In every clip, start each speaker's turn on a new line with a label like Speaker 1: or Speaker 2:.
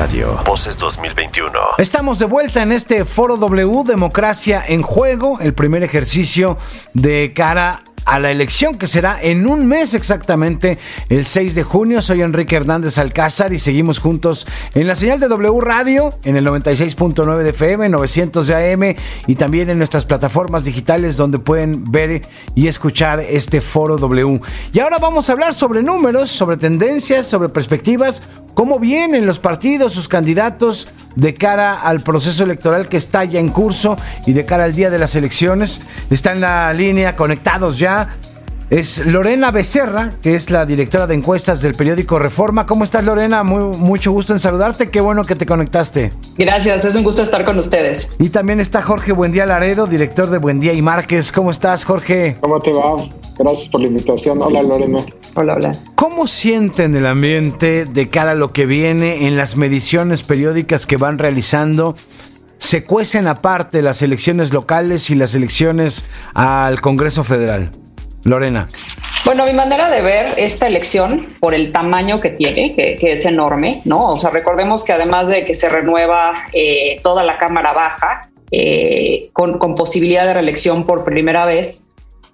Speaker 1: Radio. Voces 2021.
Speaker 2: Estamos de vuelta en este Foro W, Democracia en Juego, el primer ejercicio de cara a la elección que será en un mes exactamente, el 6 de junio. Soy Enrique Hernández Alcázar y seguimos juntos en la señal de W Radio, en el 96.9 de FM, 900 de AM y también en nuestras plataformas digitales donde pueden ver y escuchar este foro W. Y ahora vamos a hablar sobre números, sobre tendencias, sobre perspectivas, cómo vienen los partidos, sus candidatos de cara al proceso electoral que está ya en curso y de cara al día de las elecciones. Está en la línea, conectados ya. Es Lorena Becerra, que es la directora de encuestas del periódico Reforma. ¿Cómo estás, Lorena? Muy, mucho gusto en saludarte. Qué bueno que te conectaste.
Speaker 3: Gracias, es un gusto estar con ustedes.
Speaker 2: Y también está Jorge Buendía Laredo, director de Buendía y Márquez. ¿Cómo estás, Jorge?
Speaker 4: ¿Cómo te va? Gracias por la invitación. Hola, Lorena.
Speaker 3: Hola, hola.
Speaker 2: ¿Cómo sienten el ambiente de cara a lo que viene en las mediciones periódicas que van realizando? ¿Se cuecen aparte las elecciones locales y las elecciones al Congreso Federal? Lorena.
Speaker 3: Bueno, mi manera de ver esta elección, por el tamaño que tiene, que, es enorme, ¿no? O sea, recordemos que además de que se renueva eh, toda la Cámara Baja, eh, con, con posibilidad de reelección por primera vez,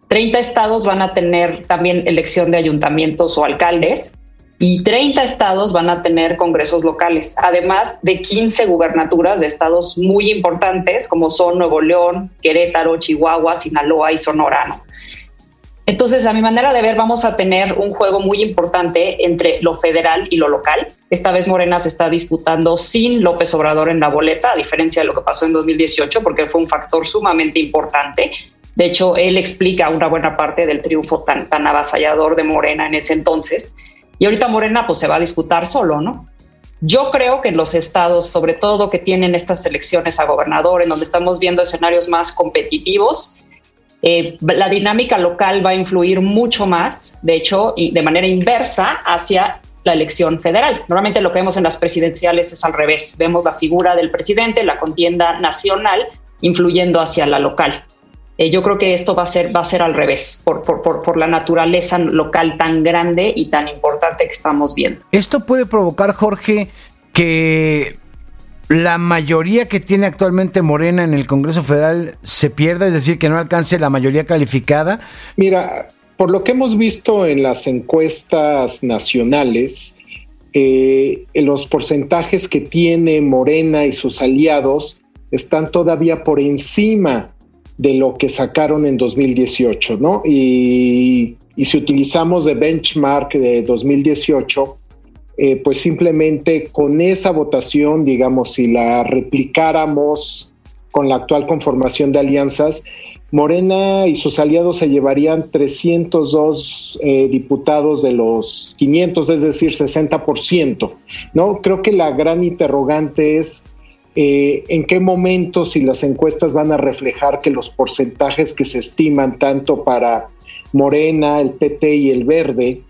Speaker 3: 30 estados van a tener también elección de ayuntamientos o alcaldes y 30 estados van a tener congresos locales, además de 15 gubernaturas de estados muy importantes como son Nuevo León, Querétaro, Chihuahua, Sinaloa y Sonora. Entonces, a mi manera de ver, vamos a tener un juego muy importante entre lo federal y lo local. Esta vez Morena se está disputando sin López Obrador en la boleta, a diferencia de lo que pasó en 2018, porque fue un factor sumamente importante. De hecho, él explica una buena parte del triunfo tan, tan avasallador de Morena en ese entonces. Y ahorita Morena pues se va a disputar solo, ¿no? Yo creo que en los estados, sobre todo que tienen estas elecciones a gobernador, en donde estamos viendo escenarios más competitivos, eh, la dinámica local va a influir mucho más, de hecho, de manera inversa hacia la elección federal. Normalmente lo que vemos en las presidenciales es al revés. Vemos la figura del presidente, la contienda nacional, influyendo hacia la local. Eh, yo creo que esto va a ser, va a ser al revés, por, por, por, la naturaleza local tan grande y tan importante que estamos viendo.
Speaker 2: Esto puede provocar, Jorge, que la mayoría que tiene actualmente Morena en el Congreso Federal se pierda, es decir, que no alcance la mayoría calificada.
Speaker 4: Mira, por lo que hemos visto en las encuestas nacionales, eh, los porcentajes que tiene Morena y sus aliados están todavía por encima de lo que sacaron en 2018, ¿no? Y, si utilizamos de benchmark de 2018, eh, pues simplemente con esa votación, digamos, si la replicáramos con la actual conformación de alianzas, Morena y sus aliados se llevarían 302 eh, diputados de los 500, es decir, 60%, ¿no? Creo que la gran interrogante es eh, en qué momento si las encuestas van a reflejar que los porcentajes que se estiman tanto para Morena, el PT y el Verde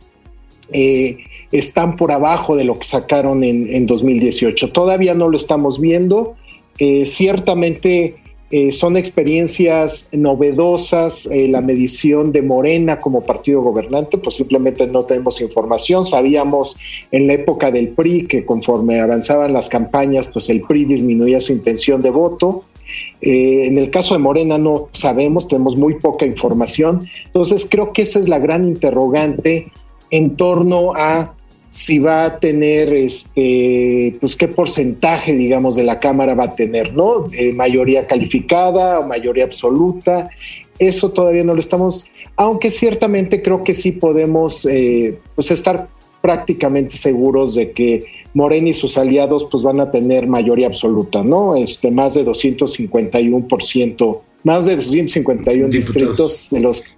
Speaker 4: eh, están por abajo de lo que sacaron en, 2018. Todavía no lo estamos viendo. Eh, ciertamente eh, son experiencias novedosas, eh, la medición de Morena como partido gobernante, pues simplemente no tenemos información. Sabíamos en la época del PRI que conforme avanzaban las campañas, pues el PRI disminuía su intención de voto. Eh, en el caso de Morena no sabemos, tenemos muy poca información. Entonces creo que esa es la gran interrogante en torno a si va a tener, este, pues qué porcentaje, digamos, de la Cámara va a tener, ¿no? mayoría calificada o mayoría absoluta. Eso todavía no lo estamos, aunque ciertamente creo que sí podemos, eh, pues estar prácticamente seguros de que Morena y sus aliados pues van a tener mayoría absoluta, ¿no? Este, más de 251%, más de 251 distritos de los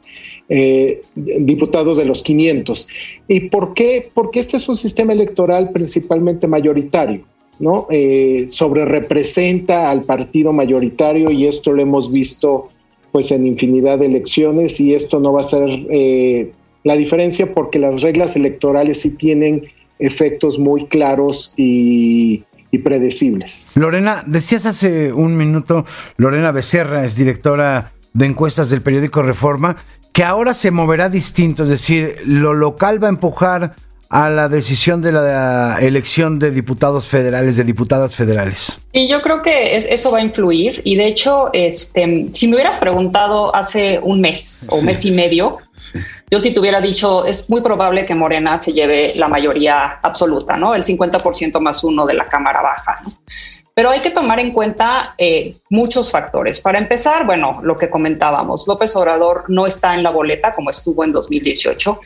Speaker 4: eh, diputados de los 500. ¿Y por qué? Porque este es un sistema electoral principalmente mayoritario. ¿no? Eh, sobre representa al partido mayoritario y esto lo hemos visto pues en infinidad de elecciones y esto no va a ser eh, la diferencia porque las reglas electorales sí tienen efectos muy claros y, y predecibles.
Speaker 2: Lorena, decías hace un minuto, Lorena Becerra es directora de encuestas del periódico Reforma, que ahora se moverá distinto, es decir, lo local va a empujar a la decisión de la elección de diputados federales, de diputadas federales?
Speaker 3: Y yo creo que eso va a influir. Y de hecho, este, si me hubieras preguntado hace un mes o mes y medio, yo si te hubiera dicho, es muy probable que Morena se lleve la mayoría absoluta, ¿no? El 50% más uno de la Cámara Baja. ¿no? Pero hay que tomar en cuenta eh, muchos factores. Para empezar, bueno, lo que comentábamos, López Obrador no está en la boleta como estuvo en 2018.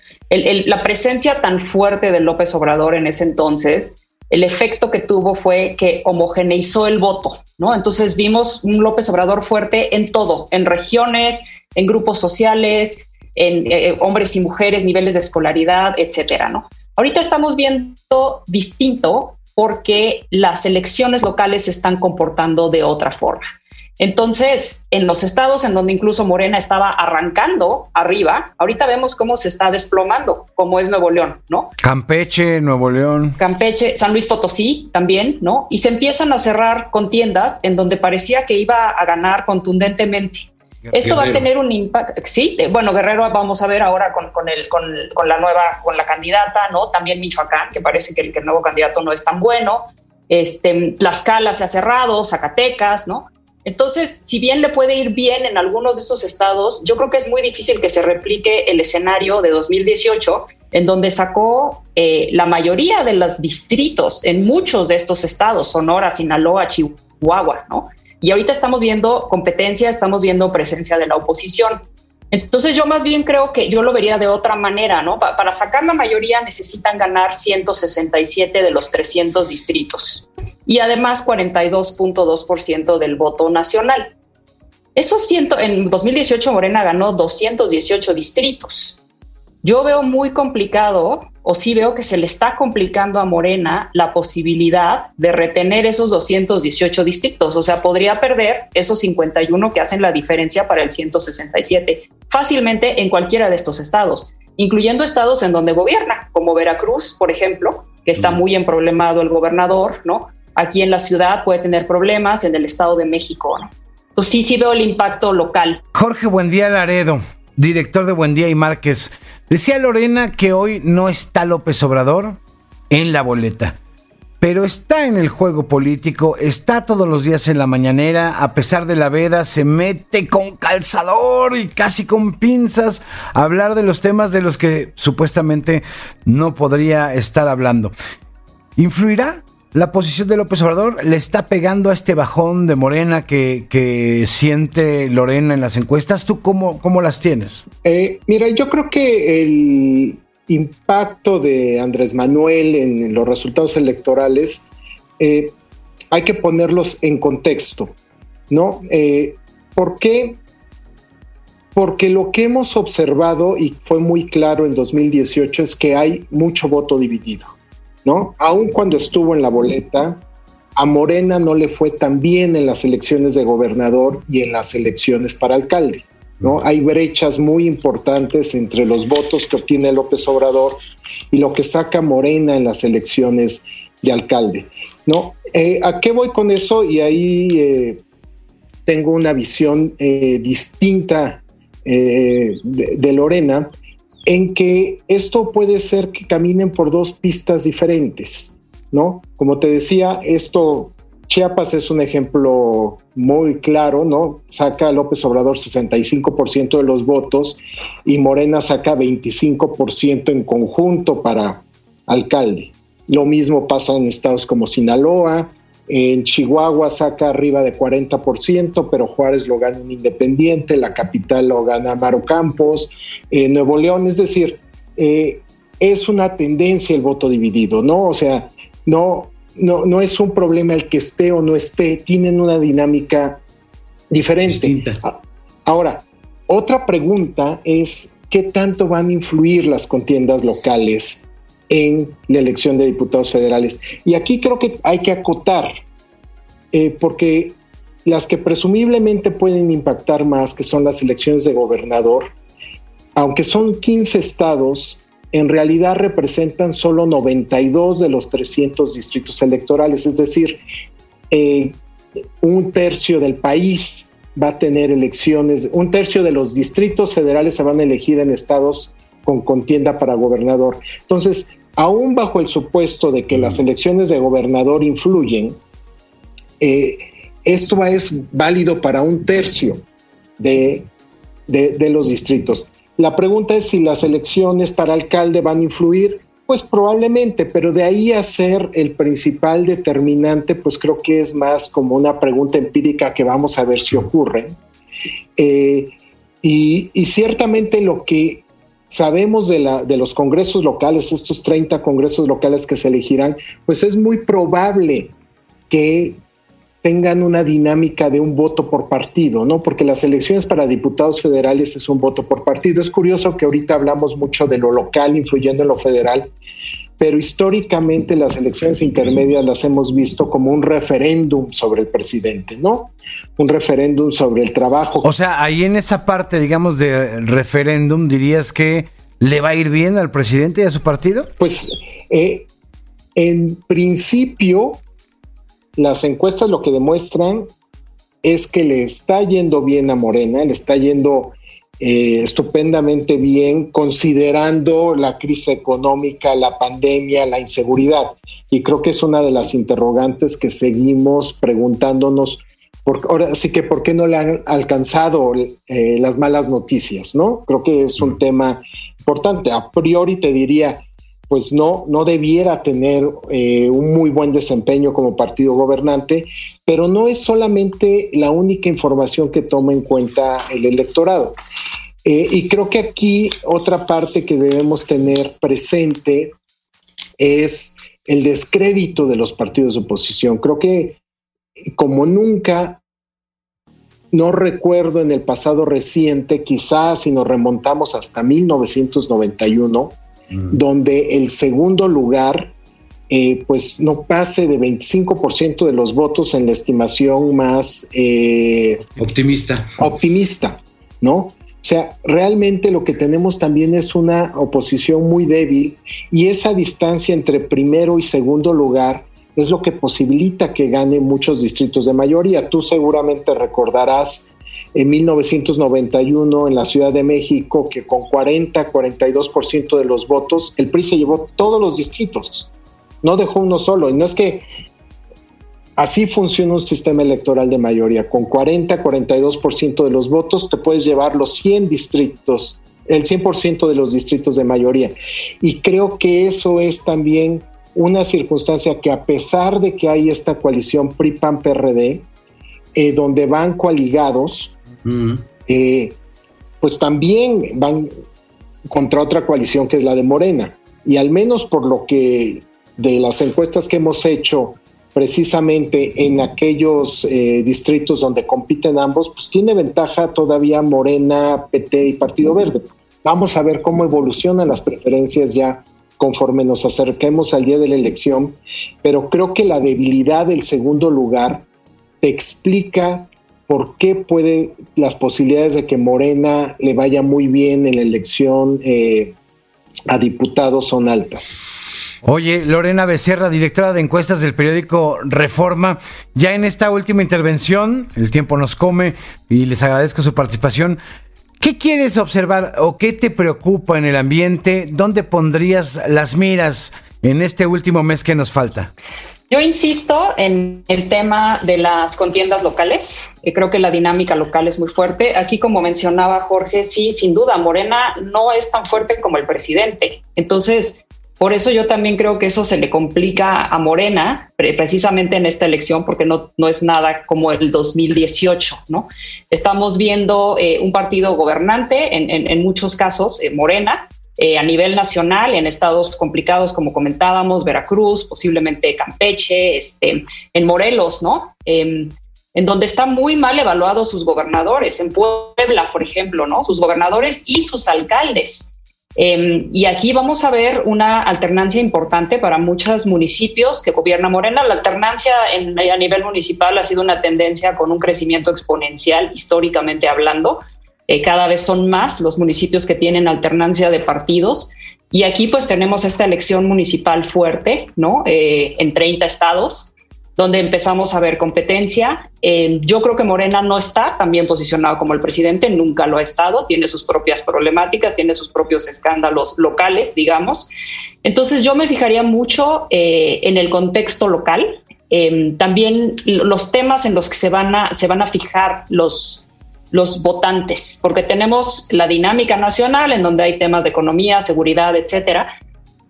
Speaker 3: la presencia tan fuerte de López Obrador en ese entonces, el efecto que tuvo fue que homogeneizó el voto, ¿no? Entonces vimos un López Obrador fuerte en todo, en regiones, en grupos sociales, en eh, hombres y mujeres, niveles de escolaridad, etcétera, ¿no? Ahorita estamos viendo distinto porque las elecciones locales se están comportando de otra forma. Entonces, en los estados en donde incluso Morena estaba arrancando arriba, ahorita vemos cómo se está desplomando, como es Nuevo León, ¿no?
Speaker 2: Campeche, Nuevo León.
Speaker 3: Campeche, San Luis Potosí también, ¿no? Y se empiezan a cerrar contiendas en donde parecía que iba a ganar contundentemente. Esto va a tener un impacto, sí, bueno, Guerrero vamos a ver ahora con, con, el, con, con, la nueva, con la candidata, ¿no? También Michoacán, que parece que el, que el nuevo candidato no es tan bueno, este, Tlaxcala se ha cerrado, Zacatecas, ¿no? Entonces, si bien le puede ir bien en algunos de estos estados, yo creo que es muy difícil que se replique el escenario de 2018, en donde sacó eh, la mayoría de los distritos en muchos de estos estados, Sonora, Sinaloa, Chihuahua, ¿no? Y ahorita estamos viendo competencia, estamos viendo presencia de la oposición. Entonces yo más bien creo que yo lo vería de otra manera, ¿no? para sacar la mayoría necesitan ganar 167 de los 300 distritos y además 42.2% del voto nacional. Eso siento, en 2018 Morena ganó 218 distritos. Yo veo muy complicado o sí veo que se le está complicando a Morena la posibilidad de retener esos 218 distritos. O sea, podría perder esos 51 que hacen la diferencia para el 167 fácilmente en cualquiera de estos estados, incluyendo estados en donde gobierna, como Veracruz, por ejemplo, que está muy emproblemado el gobernador, ¿no? Aquí en la ciudad puede tener problemas, en el Estado de México, ¿no? Entonces sí, sí veo el impacto local.
Speaker 2: Jorge Buendía Laredo, director de Buendía y Márquez. Decía Lorena que hoy no está López Obrador en la boleta, pero está en el juego político, está todos los días en la mañanera, a pesar de la veda, se mete con calzador y casi con pinzas a hablar de los temas de los que supuestamente no podría estar hablando. ¿Influirá la posición de López Obrador le está pegando a este bajón de Morena que, siente Lorena en las encuestas. ¿Tú cómo, cómo las tienes?
Speaker 4: Eh, mira, yo creo que el impacto de Andrés Manuel en los resultados electorales eh, hay que ponerlos en contexto, ¿no? Eh, ¿Por qué? Porque lo que hemos observado, y fue muy claro en 2018, es que hay mucho voto dividido. ¿No? Aun cuando estuvo en la boleta, a Morena no le fue tan bien en las elecciones de gobernador y en las elecciones para alcalde, ¿no? Hay brechas muy importantes entre los votos que obtiene López Obrador y lo que saca Morena en las elecciones de alcalde, ¿no? Eh, ¿A qué voy con eso? Y ahí eh, tengo una visión eh, distinta de Lorena en que esto puede ser que caminen por dos pistas diferentes, ¿no? Como te decía, esto, Chiapas es un ejemplo muy claro, ¿no? Saca López Obrador 65% de los votos y Morena saca 25% en conjunto para alcalde. Lo mismo pasa en estados como Sinaloa, en Chihuahua saca arriba de 40%, pero Juárez lo gana un independiente, la capital lo gana Maro Campos, en Nuevo León, es decir, eh, es una tendencia el voto dividido, ¿no? O sea, no, no, no es un problema el que esté o no esté, tienen una dinámica diferente. Ahora, otra pregunta es, ¿qué tanto van a influir las contiendas locales en la elección de diputados federales. Y aquí creo que hay que acotar, eh, porque las que presumiblemente pueden impactar más, que son las elecciones de gobernador, aunque son 15 estados, en realidad representan solo 92 de los 300 distritos electorales, es decir, eh, un tercio del país va a tener elecciones, un tercio de los distritos federales se van a elegir en estados con contienda para gobernador. Entonces, aún bajo el supuesto de que las elecciones de gobernador influyen, eh, esto es válido para un tercio de, de, los distritos. La pregunta es si las elecciones para alcalde van a influir. Pues probablemente, pero de ahí a ser el principal determinante, pues creo que es más como una pregunta empírica que vamos a ver si ocurre. Eh, y, y, ciertamente lo que sabemos de, la, de los congresos locales, estos 30 congresos locales que se elegirán, pues es muy probable que tengan una dinámica de un voto por partido, ¿no? Porque las elecciones para diputados federales es un voto por partido. Es curioso que ahorita hablamos mucho de lo local influyendo en lo federal, pero históricamente las elecciones intermedias las hemos visto como un referéndum sobre el presidente, ¿no? Un referéndum sobre el trabajo.
Speaker 2: O sea, ahí en esa parte, digamos, de referéndum, dirías que le va a ir bien al presidente y a su partido?
Speaker 4: Pues eh, en principio las encuestas lo que demuestran es que le está yendo bien a Morena, le está yendo eh, estupendamente bien considerando la crisis económica, la pandemia, la inseguridad. Y creo que es una de las interrogantes que seguimos preguntándonos. Por, ahora sí que por qué no le han alcanzado eh, las malas noticias, ¿no? Creo que es un tema importante. A priori te diría, pues no, no debiera tener eh, un muy buen desempeño como partido gobernante, pero no es solamente la única información que toma en cuenta el electorado. Eh, y creo que aquí otra parte que debemos tener presente es el descrédito de los partidos de oposición. Creo que como nunca, no recuerdo en el pasado reciente, quizás si nos remontamos hasta 1991, Mm. donde el segundo lugar eh, pues no pase de 25% de los votos en la estimación más
Speaker 2: eh, optimista.
Speaker 4: Optimista, ¿no? O sea, realmente lo que tenemos también es una oposición muy débil y esa distancia entre primero y segundo lugar es lo que posibilita que gane muchos distritos de mayoría. Tú seguramente recordarás en 1991 en la Ciudad de México, que con 40, 42% de los votos, el PRI se llevó todos los distritos, no dejó uno solo. Y no es que así funciona un sistema electoral de mayoría, con 40, 42% de los votos te puedes llevar los 100 distritos, el 100% de los distritos de mayoría. Y creo que eso es también una circunstancia que a pesar de que hay esta coalición PRI-PAN-PRD, eh, donde van coaligados, eh, pues también van contra otra coalición que es la de Morena. Y al menos por lo que de las encuestas que hemos hecho precisamente en aquellos eh, distritos donde compiten ambos, pues tiene ventaja todavía Morena, PT y Partido Verde. Vamos a ver cómo evolucionan las preferencias ya conforme nos acerquemos al día de la elección, pero creo que la debilidad del segundo lugar te explica por qué puede las posibilidades de que Morena le vaya muy bien en la elección eh, a diputados son altas.
Speaker 2: Oye, Lorena Becerra, directora de encuestas del periódico Reforma, ya en esta última intervención, el tiempo nos come y les agradezco su participación. ¿Qué quieres observar o qué te preocupa en el ambiente? ¿Dónde pondrías las miras en este último mes que nos falta?
Speaker 3: Yo insisto en el tema de las contiendas locales. creo que la dinámica local es muy fuerte. Aquí, como mencionaba Jorge, sí, sin duda, Morena no es tan fuerte como el presidente. Entonces, por eso yo también creo que eso se le complica a Morena, precisamente en esta elección, porque no, no es nada como el 2018, ¿no? Estamos viendo eh, un partido gobernante, en, en, muchos casos, eh, Morena, eh, a nivel nacional en estados complicados como comentábamos, Veracruz, posiblemente Campeche, este, en Morelos, ¿no? Em, en donde están muy mal evaluados sus gobernadores, en Puebla, por ejemplo, ¿no? Sus gobernadores y sus alcaldes. Em, y aquí vamos a ver una alternancia importante para muchos municipios que gobierna Morena. La alternancia a nivel municipal ha sido una tendencia con un crecimiento exponencial históricamente hablando. Eh, cada vez son más los municipios que tienen alternancia de partidos. Y aquí pues tenemos esta elección municipal fuerte, ¿no? Eh, en 30 estados. donde empezamos a ver competencia. Eh, yo creo que Morena no está tan bien posicionado como el presidente, nunca lo ha estado, tiene sus propias problemáticas, tiene sus propios escándalos locales, digamos. Entonces yo me fijaría mucho en el contexto local, también los temas en los que se van a, se van a fijar los, los votantes, porque tenemos la dinámica nacional en donde hay temas de economía, seguridad, etcétera,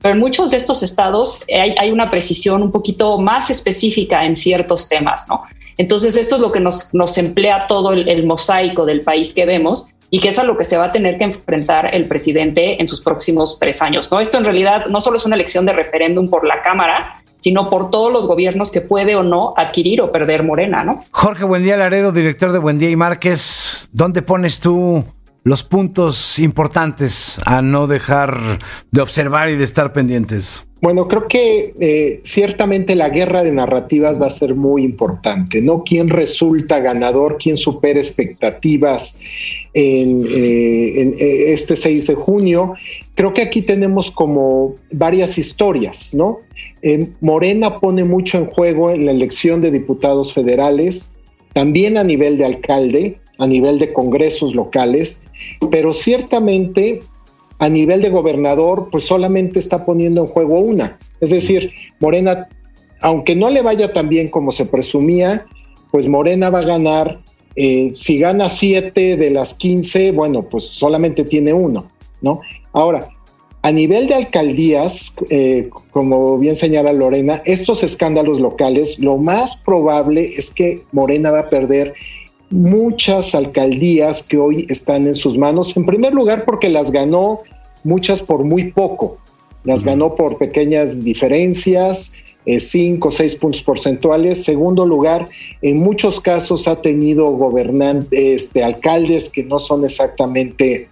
Speaker 3: pero en muchos de estos estados hay, una precisión un poquito más específica en ciertos temas, ¿no? Entonces esto es lo que nos, nos emplea todo el, mosaico del país que vemos y que es a lo que se va a tener que enfrentar el presidente en sus próximos tres años, ¿no? Esto en realidad no solo es una elección de referéndum por la Cámara, sino por todos los gobiernos que puede o no adquirir o perder Morena, ¿no?
Speaker 2: Jorge Buendía Laredo, director de Buendía y Márquez, ¿dónde pones tú los puntos importantes a no dejar de observar y de estar pendientes?
Speaker 4: Bueno, creo que eh, ciertamente la guerra de narrativas va a ser muy importante, ¿no? ¿Quién resulta ganador? ¿Quién supera expectativas en, eh, eh, este 6 de junio? Creo que aquí tenemos como varias historias, ¿no? Morena pone mucho en juego en la elección de diputados federales, también a nivel de alcalde, a nivel de congresos locales, pero ciertamente a nivel de gobernador, pues solamente está poniendo en juego una. Es decir, Morena, aunque no le vaya tan bien como se presumía, pues Morena va a ganar, eh, si gana siete de las 15, bueno, pues solamente tiene uno, ¿no? Ahora, a nivel de alcaldías, eh, como bien señala Lorena, estos escándalos locales, lo más probable es que Morena va a perder muchas alcaldías que hoy están en sus manos. En primer lugar, porque las ganó muchas por muy poco. Las ganó por pequeñas diferencias, eh, cinco o seis puntos porcentuales. Segundo lugar, en muchos casos ha tenido gobernantes, este, alcaldes que no son exactamente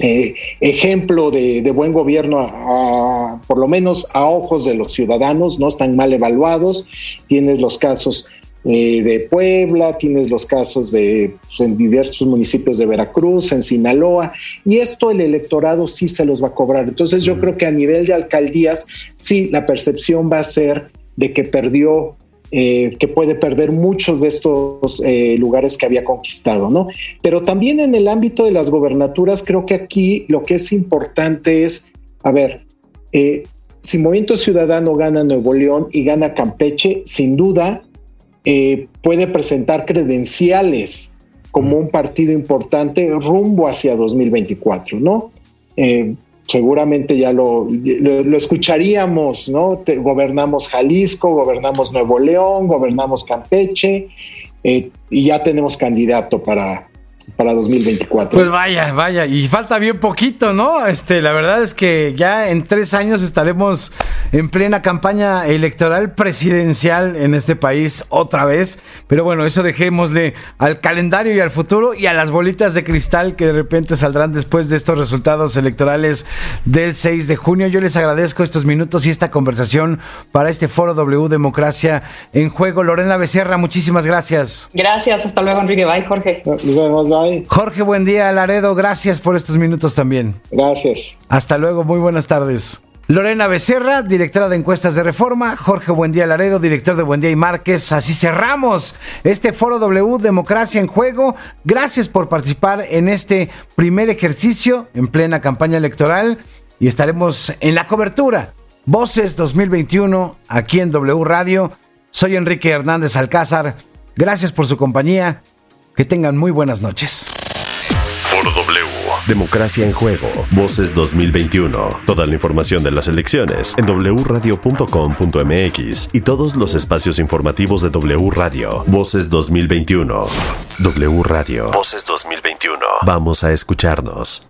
Speaker 4: eh, ejemplo de, buen gobierno, por lo menos a ojos de los ciudadanos, no están mal evaluados. Tienes los casos eh, de Puebla, tienes los casos de pues, en diversos municipios de Veracruz, en Sinaloa, y esto el electorado sí se los va a cobrar. Entonces yo creo que a nivel de alcaldías, sí, la percepción va a ser de que perdió eh, que puede perder muchos de estos eh, lugares que había conquistado, ¿no? Pero también en el ámbito de las gobernaturas, creo que aquí lo que es importante es, a ver, si Movimiento Ciudadano gana Nuevo León y gana Campeche, sin duda eh, puede presentar credenciales como un partido importante rumbo hacia 2024, ¿no? Seguramente ya lo, escucharíamos, ¿no? gobernamos Jalisco, gobernamos Nuevo León, gobernamos Campeche eh, y ya tenemos candidato para, para 2024.
Speaker 2: Pues vaya, vaya, y falta bien poquito, ¿no? Este, la verdad es que ya en tres años estaremos en plena campaña electoral presidencial en este país otra vez. Pero bueno, eso dejémosle al calendario y al futuro y a las bolitas de cristal que de repente saldrán después de estos resultados electorales del 6 de junio. Yo les agradezco estos minutos y esta conversación para este foro W Democracia en Juego. Lorena Becerra, muchísimas gracias.
Speaker 3: Gracias, hasta luego Enrique. Bye, Jorge.
Speaker 4: Nos vemos.
Speaker 2: Jorge, buen día, Laredo. Gracias por estos minutos también.
Speaker 4: Gracias.
Speaker 2: Hasta luego, muy buenas tardes. Lorena Becerra, directora de encuestas de Reforma, Jorge Buendía Laredo, director de Buendía y Márquez. Así cerramos este Foro W Democracia en Juego. Gracias por participar en este primer ejercicio en plena campaña electoral y estaremos en la cobertura. Voces 2021 aquí en W Radio. Soy Enrique Hernández Alcázar. Gracias por su compañía. Que tengan muy buenas noches.
Speaker 1: Foro W. Democracia en juego. Voces 2021. Toda la información de las elecciones en wradio.com.mx y todos los espacios informativos de W Radio. Voces 2021. W Radio. Voces 2021. Vamos a escucharnos.